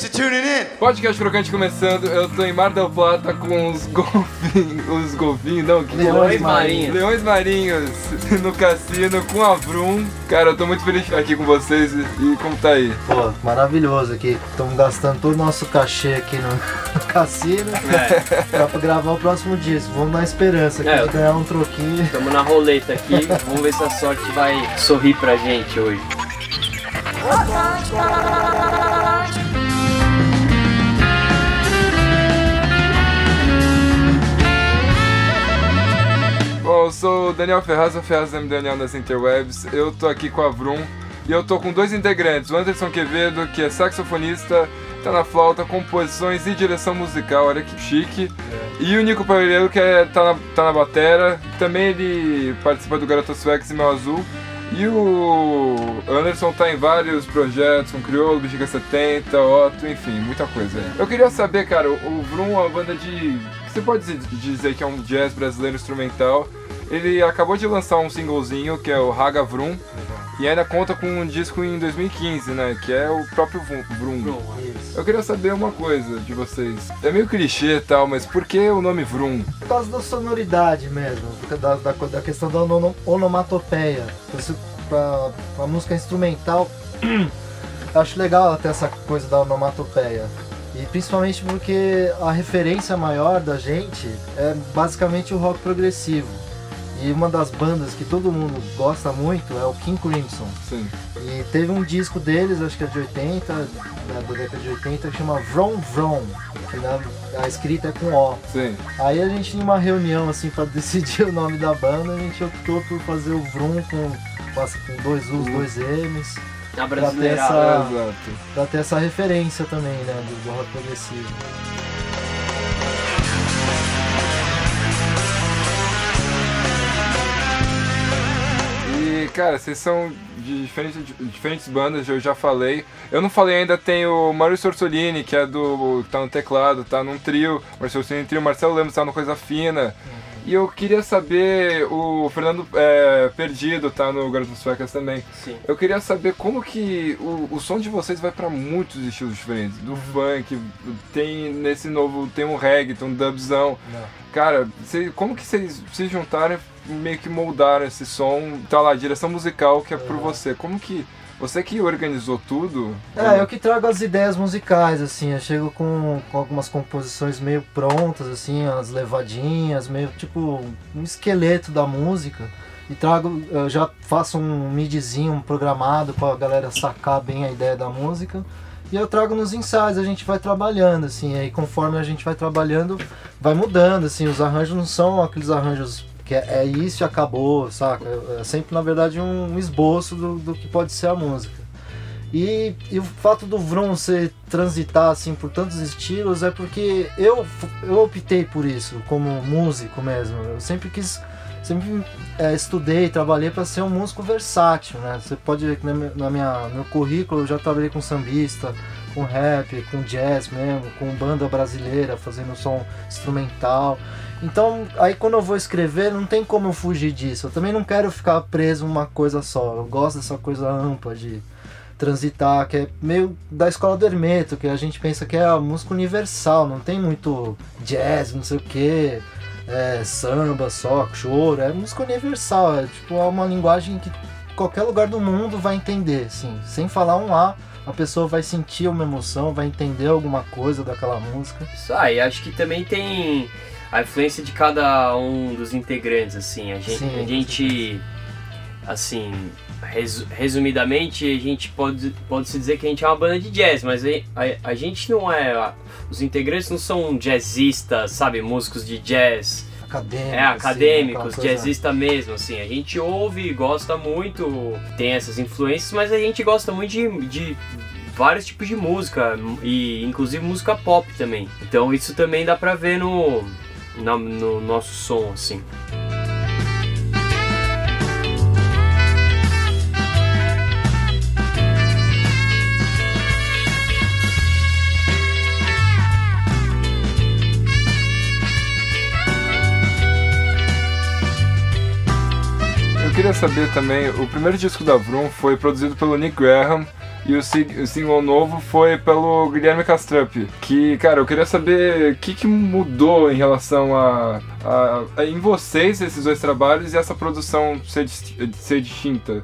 Thanks for tuning in. Podcast Crocante começando, eu tô em Mar del Plata com os golfinhos, os golfinhos, não, que Leões marinhos. Leões marinhos no cassino com a Vrum. Cara, eu tô muito feliz de estar aqui com vocês e, e como tá aí? Pô, maravilhoso aqui. Estamos gastando todo o nosso cachê aqui no, no cassino É, pra gravar o próximo disco. Vamos dar esperança aqui É, de ganhar um troquinho. Tamo na roleta aqui, vamos ver se a sorte vai sorrir pra gente hoje. Bom, eu sou o Daniel Ferraz, o Ferraz M. Daniel nas interwebs. Eu tô aqui com a Vrum e eu tô com dois integrantes, o Anderson Quevedo, que é saxofonista, tá na flauta, composições e direção musical, olha que chique. E o Nico Pavileiro, que é, tá, na, tá na batera, também ele participa do Garotas Flex e Meu Azul. E o Anderson tá em vários projetos, com Criolo, Bexiga 70, Otto, enfim, muita coisa. Eu queria saber, cara, o o Vrum é uma banda de... Você pode dizer- que é um jazz brasileiro instrumental. Ele acabou de lançar um singlezinho, que é o Raga Vrum, e ainda conta com um disco em 2015, né, que é o próprio. Isso. Eu queria saber uma coisa de vocês. É meio clichê e tal, mas por que o nome Vrum? Por causa da sonoridade mesmo, da, da, da questão da ono- onomatopeia. Pra, pra música instrumental, eu acho legal até essa coisa da onomatopeia. E principalmente porque a referência maior da gente é basicamente o rock progressivo. E uma das bandas que todo mundo gosta muito é o King Crimson. Sim. E teve um disco deles, acho que é de 80, né, da década de 80, que chama Vrom Vrom, que na, a escrita é com O. Sim. Aí a gente, em uma reunião assim para decidir o nome da banda, a gente optou por fazer o Vrum com, com dois U's, dois M's, Pra brasileira. ter É, essa- exato. pra ter essa referência também, né, do, do rock progressivo. E, cara, vocês são de diferentes, de diferentes bandas, eu já falei. Eu não falei ainda, tem o Maurício Orsolini, que é do. que tá no teclado, tá num trio. Maurício Orsolini trio, Marcelo Lemos tá no Coisa Fina. E eu queria saber, o Fernando é, Perdido tá no Garotas Suecas também. Sim. Eu queria saber como que o, o som de vocês vai pra muitos estilos diferentes. Do funk, tem nesse novo, tem um reggae, tem um dubzão. Não. Cara, cê- como que vocês se juntaram e meio que moldaram esse som? Tá lá, direção musical que é por você. Como que. Você que organizou tudo? É, eu que trago as ideias musicais, assim, eu chego com, com algumas composições meio prontas, assim, as levadinhas, meio tipo um esqueleto da música. E trago, eu já faço um midzinho programado pra galera sacar bem a ideia da música. E eu trago nos ensaios, a gente vai trabalhando, assim, aí conforme a gente vai trabalhando, vai mudando, assim, os arranjos não são aqueles arranjos que é, é isso e acabou, saca? É sempre, na verdade, um esboço do, do que pode ser a música. E, e o fato do Vroom ser transitar assim por tantos estilos é porque eu, eu optei por isso como músico mesmo. Eu sempre quis, sempre é, estudei, trabalhei para ser um músico versátil, né? Você pode ver que na minha, no meu currículo eu já trabalhei com sambista, com rap, com jazz mesmo, com banda brasileira fazendo som instrumental. Então, aí quando eu vou escrever, não tem como eu fugir disso. Eu também não quero ficar preso numa coisa só. Eu gosto dessa coisa ampla de transitar, que é meio da escola do Hermeto, que a gente pensa que é a música universal, não tem muito jazz, não sei o que, é, samba só, choro, é música universal, é tipo é uma linguagem que qualquer lugar do mundo vai entender, assim, sem falar um A, a pessoa vai sentir uma emoção, vai entender alguma coisa daquela música. Isso aí, acho que também tem a influência de cada um dos integrantes, assim. A gente, Sim, a gente assim, resu- resumidamente, a gente pode, pode se dizer que a gente é uma banda de jazz, mas a, a, a gente não é. a- os integrantes não são jazzistas, sabe? Músicos de jazz. Acadêmico, É, assim, acadêmicos, coisa- jazzista mesmo, assim. A gente ouve, gosta muito, tem essas influências, mas a gente gosta muito de, de vários tipos de música, e inclusive música pop também. Então isso também dá pra ver no, na- no nosso som, assim. Eu queria saber também, o primeiro disco da Vroom foi produzido pelo Nick Graham, E o, o single novo foi pelo Guilherme Castrup. Que, cara, eu queria saber o que, que mudou em relação a, a, a, em vocês esses dois trabalhos e essa produção ser, ser distinta.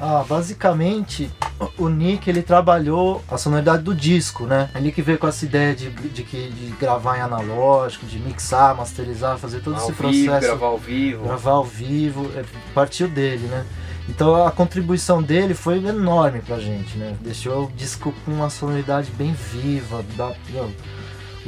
Ah, basicamente, o Nick ele trabalhou a sonoridade do disco, né? Ele que veio com essa ideia de, de, de, de gravar em analógico, de mixar, masterizar, fazer todo ao esse vivo, processo. Gravar ao vivo. Gravar ao vivo, é, partiu dele, né? Então a contribuição dele foi enorme pra gente, né? Deixou o disco com uma sonoridade bem viva, da,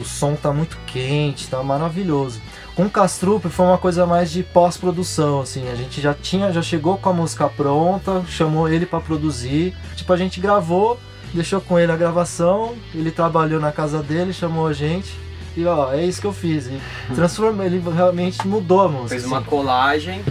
o som tá muito quente, tá maravilhoso. Com o Castrup foi uma coisa mais de pós-produção, assim, a gente já tinha, já chegou com a música pronta, chamou ele para produzir, tipo a gente gravou, deixou com ele a gravação, ele trabalhou na casa dele, chamou a gente e ó, é isso que eu fiz. E transformou, ele realmente mudou a música. Fez uma assim. colagem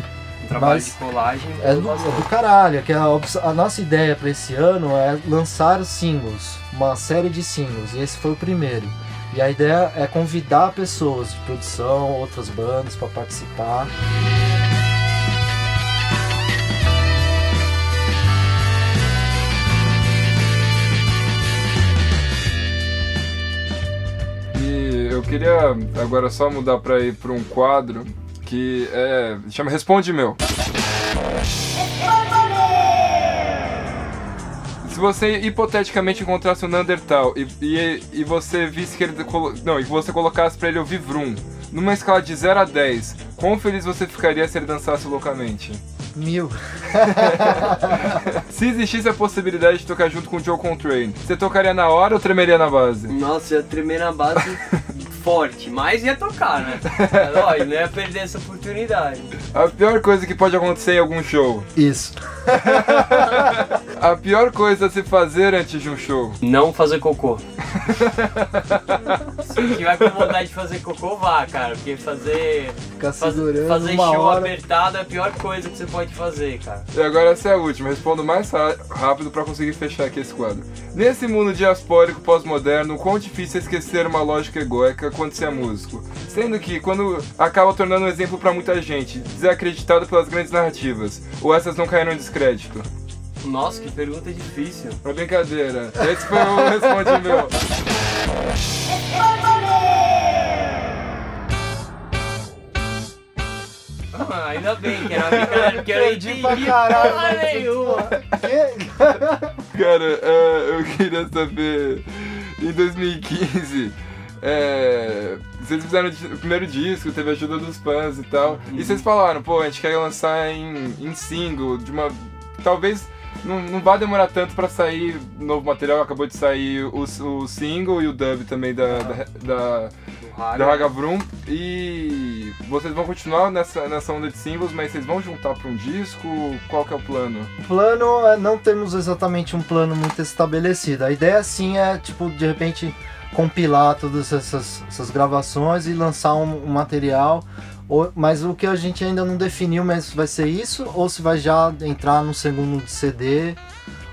trabalho Mas de colagem. É do, é do caralho, que a, a nossa ideia para esse ano é lançar singles, uma série de singles, e esse foi o primeiro. E a ideia é convidar pessoas de produção, outras bandas para participar. E eu queria agora só mudar para ir para um quadro que é chama Responde Meu. Se você hipoteticamente encontrasse o um Neandertal e, e, e você visse que ele. Não, e você colocasse pra ele ouvir Vrum, numa escala de 0 a 10, quão feliz você ficaria se ele dançasse loucamente? Mil. se existisse a possibilidade de tocar junto com o Joe Contrain, você tocaria na hora ou tremeria na base? Nossa, ia tremer na base forte, mas ia tocar, né? Lógico, não ia perder essa oportunidade. A pior coisa que pode acontecer em algum show. Isso. a pior coisa a se fazer antes de um show. Não fazer cocô. Se tiver com vontade de fazer cocô, vá, cara. Porque fazer. Ficar segurando fazer uma show hora. apertado é a pior coisa que você pode fazer, cara. E agora essa é a última. Respondo mais rápido para conseguir fechar aqui esse quadro. Nesse mundo diaspórico pós-moderno, quão difícil é esquecer uma lógica egóica quando se é músico? Sendo que, quando acaba tornando um exemplo para muita gente, desacreditado pelas grandes narrativas, ou essas não caíram em descrédito? Nossa, que pergunta difícil. Uma brincadeira. Esse foi o responde meu. Ah, ainda bem que era uma brincadeira, porque eu entendi pra caralho, porra mas- nenhuma. Cara, é, eu queria saber. Em 2015, é, vocês fizeram o primeiro disco, teve a ajuda dos fãs e tal. E vocês falaram, pô, a gente quer lançar em, em single, de uma. Talvez não, não vai demorar tanto pra sair novo material. Acabou de sair o, o single e o dub também da, da, da, da Raga Vroom. E vocês vão continuar nessa, nessa onda de singles, mas vocês vão juntar pra um disco? Qual que é o plano? O plano é não temos exatamente um plano muito estabelecido. A ideia sim é, tipo, de repente compilar todas essas, essas gravações e lançar um, um material. Ou- mas o que a gente ainda não definiu, mas vai ser isso ou se vai já entrar no segundo CD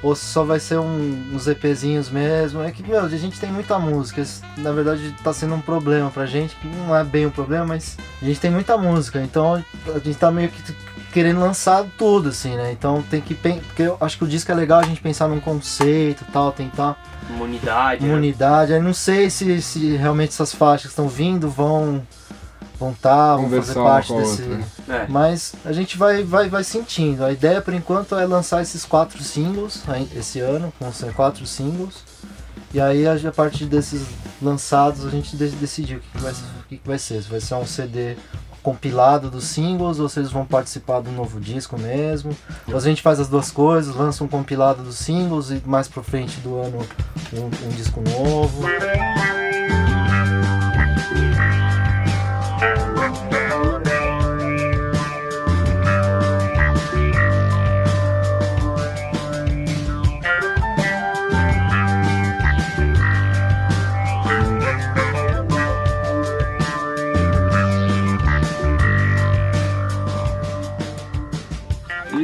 ou se só vai ser um, uns EPzinhos mesmo. É que, meu, a gente tem muita música. Isso, na verdade, tá sendo um problema pra gente, que não é bem um problema, mas a gente tem muita música, então a gente tá meio que querendo lançar tudo, assim, né? Então tem que porque eu acho que o disco é legal a gente pensar num conceito e tal, tentar Imunidade. né? unidade. Aí não sei se, se realmente essas faixas que estão vindo vão vão tá, vão fazer parte com desse. outra. É. Mas a gente vai, vai, vai sentindo. A ideia por enquanto é lançar esses quatro singles esse ano, vão ser quatro singles. E aí a a partir desses lançados a gente de- decidir o que, que vai, o que, que vai ser. Se vai ser um CD compilado dos singles ou eles vão participar do novo disco mesmo. Ou se a gente faz as duas coisas, lança um compilado dos singles e mais pra frente do ano um, um disco novo.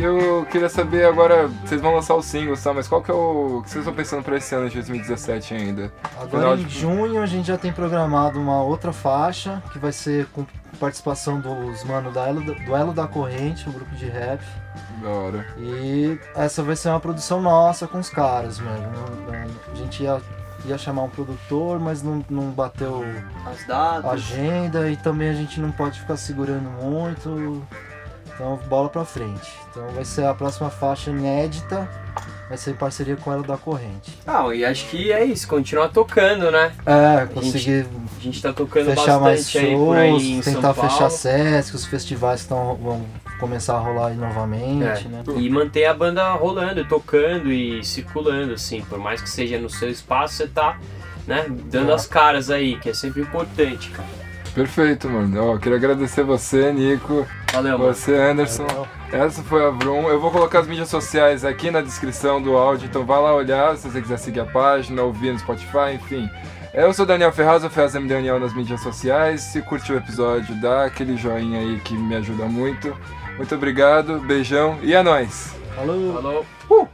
E eu queria saber agora, vocês vão lançar o single, tá? Mas qual que é o que vocês estão pensando pra esse ano de 2017 ainda? Agora Final em de- junho a gente já tem programado uma outra faixa que vai ser com participação dos mano da Elo, do Elo da Corrente, um grupo de rap. Da hora. E essa vai ser uma produção nossa com os caras, não- A gente ia, ia chamar um produtor, mas não, não bateu a agenda e também a gente não pode ficar segurando muito. Então bola pra frente. Então vai ser a próxima faixa inédita, vai ser em parceria com ela da corrente. Ah, e acho que é isso, continuar tocando, né? É, conseguir A gente tá tocando fechar mais bastante aí aí shows, tentar fechar Sesc, os festivais que tão, vão começar a rolar aí novamente, É. né? E manter a banda rolando, tocando e circulando, assim. Por mais que seja no seu espaço, você tá, né, dando É. as caras aí, que é sempre importante, cara. Perfeito, mano. Ó, queria agradecer você, Nico, Valeu, mano. você, Anderson. Essa foi a Vroom. Eu vou colocar as mídias sociais aqui na descrição do áudio, então vá lá olhar se você quiser seguir a página, ouvir no Spotify, enfim. Eu sou Daniel Ferraz, eu Ferraz M. Daniel nas mídias sociais. Se curtiu o episódio, dá aquele joinha aí que me ajuda muito. Muito obrigado, beijão e é nóis! Falou! Falou.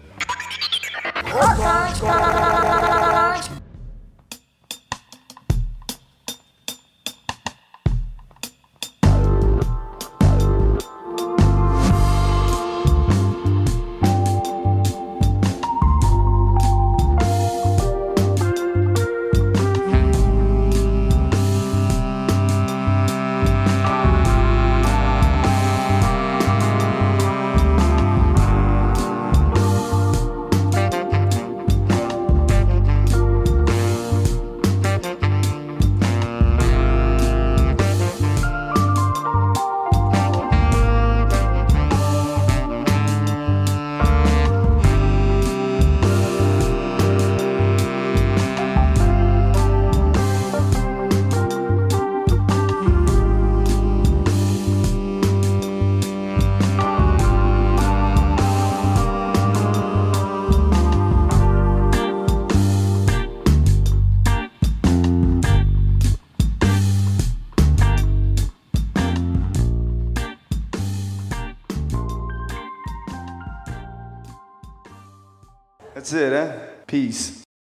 That's it, eh? Peace.